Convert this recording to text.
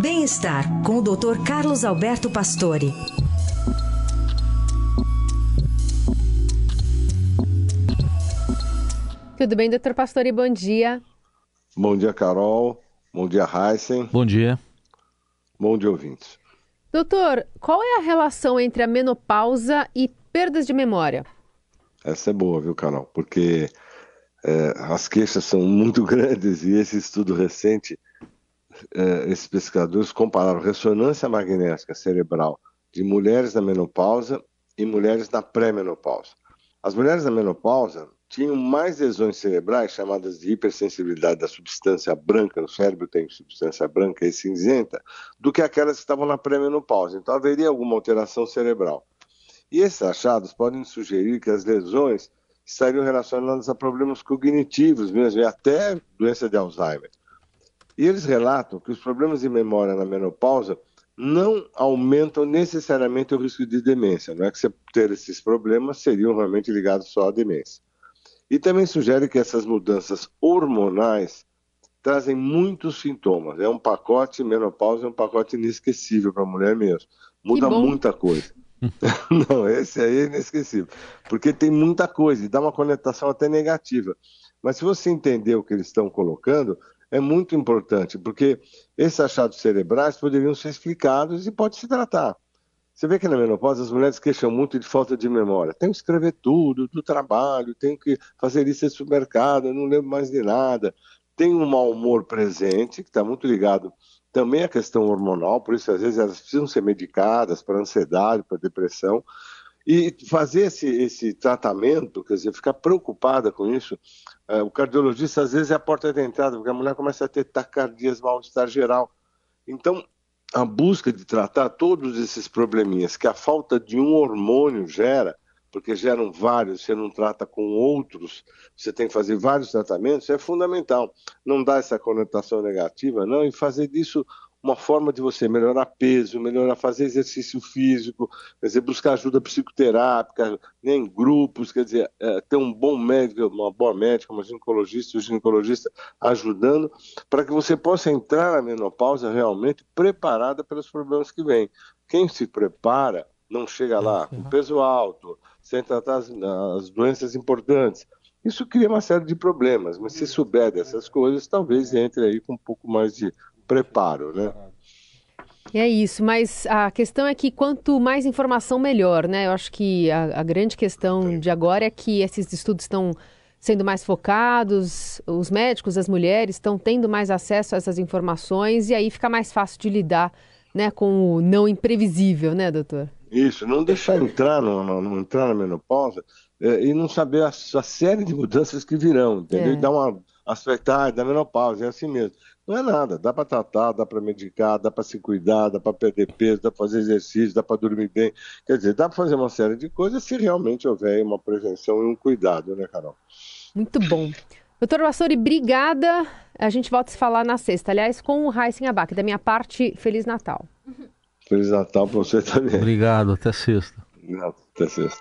Bem-estar com o Dr. Carlos Alberto Pastore. Tudo bem, doutor Pastore? Bom dia. Bom dia, Carol. Bom dia, Heisen. Bom dia. Bom dia, ouvintes. Doutor, qual é a relação entre a menopausa e perdas de memória? Essa é boa, viu, Carol? Porque é, as queixas são muito grandes e esse estudo recente, é, esses pesquisadores compararam ressonância magnética cerebral de mulheres na menopausa e mulheres na pré-menopausa. As mulheres na menopausa tinham mais lesões cerebrais, chamadas de hipersensibilidade da substância branca, no cérebro tem substância branca e cinzenta, do que aquelas que estavam na pré-menopausa. Então haveria alguma alteração cerebral. E esses achados podem sugerir que as lesões estariam relacionadas a problemas cognitivos mesmo, e até doença de Alzheimer. E eles relatam que os problemas de memória na menopausa não aumentam necessariamente o risco de demência. Não é que você ter esses problemas seriam realmente ligados só à demência. E também sugere que essas mudanças hormonais trazem muitos sintomas. É um pacote, menopausa é um pacote inesquecível para a mulher mesmo. Muda muita coisa. Não, esse aí é inesquecível. Porque tem muita coisa e dá uma conotação até negativa. Mas se você entender o que eles estão colocando, é muito importante, porque esses achados cerebrais poderiam ser explicados e pode se tratar. Você vê que na menopausa as mulheres queixam muito de falta de memória. Tenho que escrever tudo, do trabalho, tenho que fazer isso no supermercado, não lembro mais de nada. Tem um mau humor presente, que está muito ligado também à questão hormonal, por isso às vezes elas precisam ser medicadas para ansiedade, para depressão. E fazer esse, esse tratamento, quer dizer, ficar preocupada com isso, é, o cardiologista às vezes é a porta de entrada, porque a mulher começa a ter taquicardias, mal-estar geral. Então, a busca de tratar todos esses probleminhas que a falta de um hormônio gera, porque geram vários, você não trata com outros, você tem que fazer vários tratamentos, é fundamental. Não dar essa conotação negativa, não, e fazer disso uma forma de você melhorar peso, melhorar, fazer exercício físico, quer dizer, buscar ajuda psicoterápica, né, em grupos, quer dizer, é, ter um bom médico, uma boa médica, uma ginecologista, um ginecologista ajudando, para que você possa entrar na menopausa realmente preparada pelos problemas que vêm. Quem se prepara não chega lá com peso alto, sem tratar as, as doenças importantes. Isso cria uma série de problemas, mas se souber dessas coisas, talvez entre aí com um pouco mais de preparo, né? É isso, mas a questão é que quanto mais informação, melhor, né? Eu acho que a, a grande questão de agora é que esses estudos estão sendo mais focados, os médicos, as mulheres estão tendo mais acesso a essas informações e aí fica mais fácil de lidar né, com o não imprevisível, né, doutor? Isso, não deixar entrar, no, no, no entrar na menopausa é, e não saber a, a, série de mudanças que virão, entendeu? É. E dar uma aspectar da menopausa, é assim mesmo. Não é nada, dá para tratar, dá para medicar, dá para se cuidar, dá para perder peso, dá para fazer exercício, dá para dormir bem. Quer dizer, dá para fazer uma série de coisas se realmente houver uma prevenção e um cuidado, né, Carol? Muito bom. Doutor Vassori, obrigada. A gente volta a se falar na sexta. Aliás, com o Raíssen Abac. Da minha parte, Feliz Natal. Feliz Natal para você também. Obrigado, até sexta. Até sexta.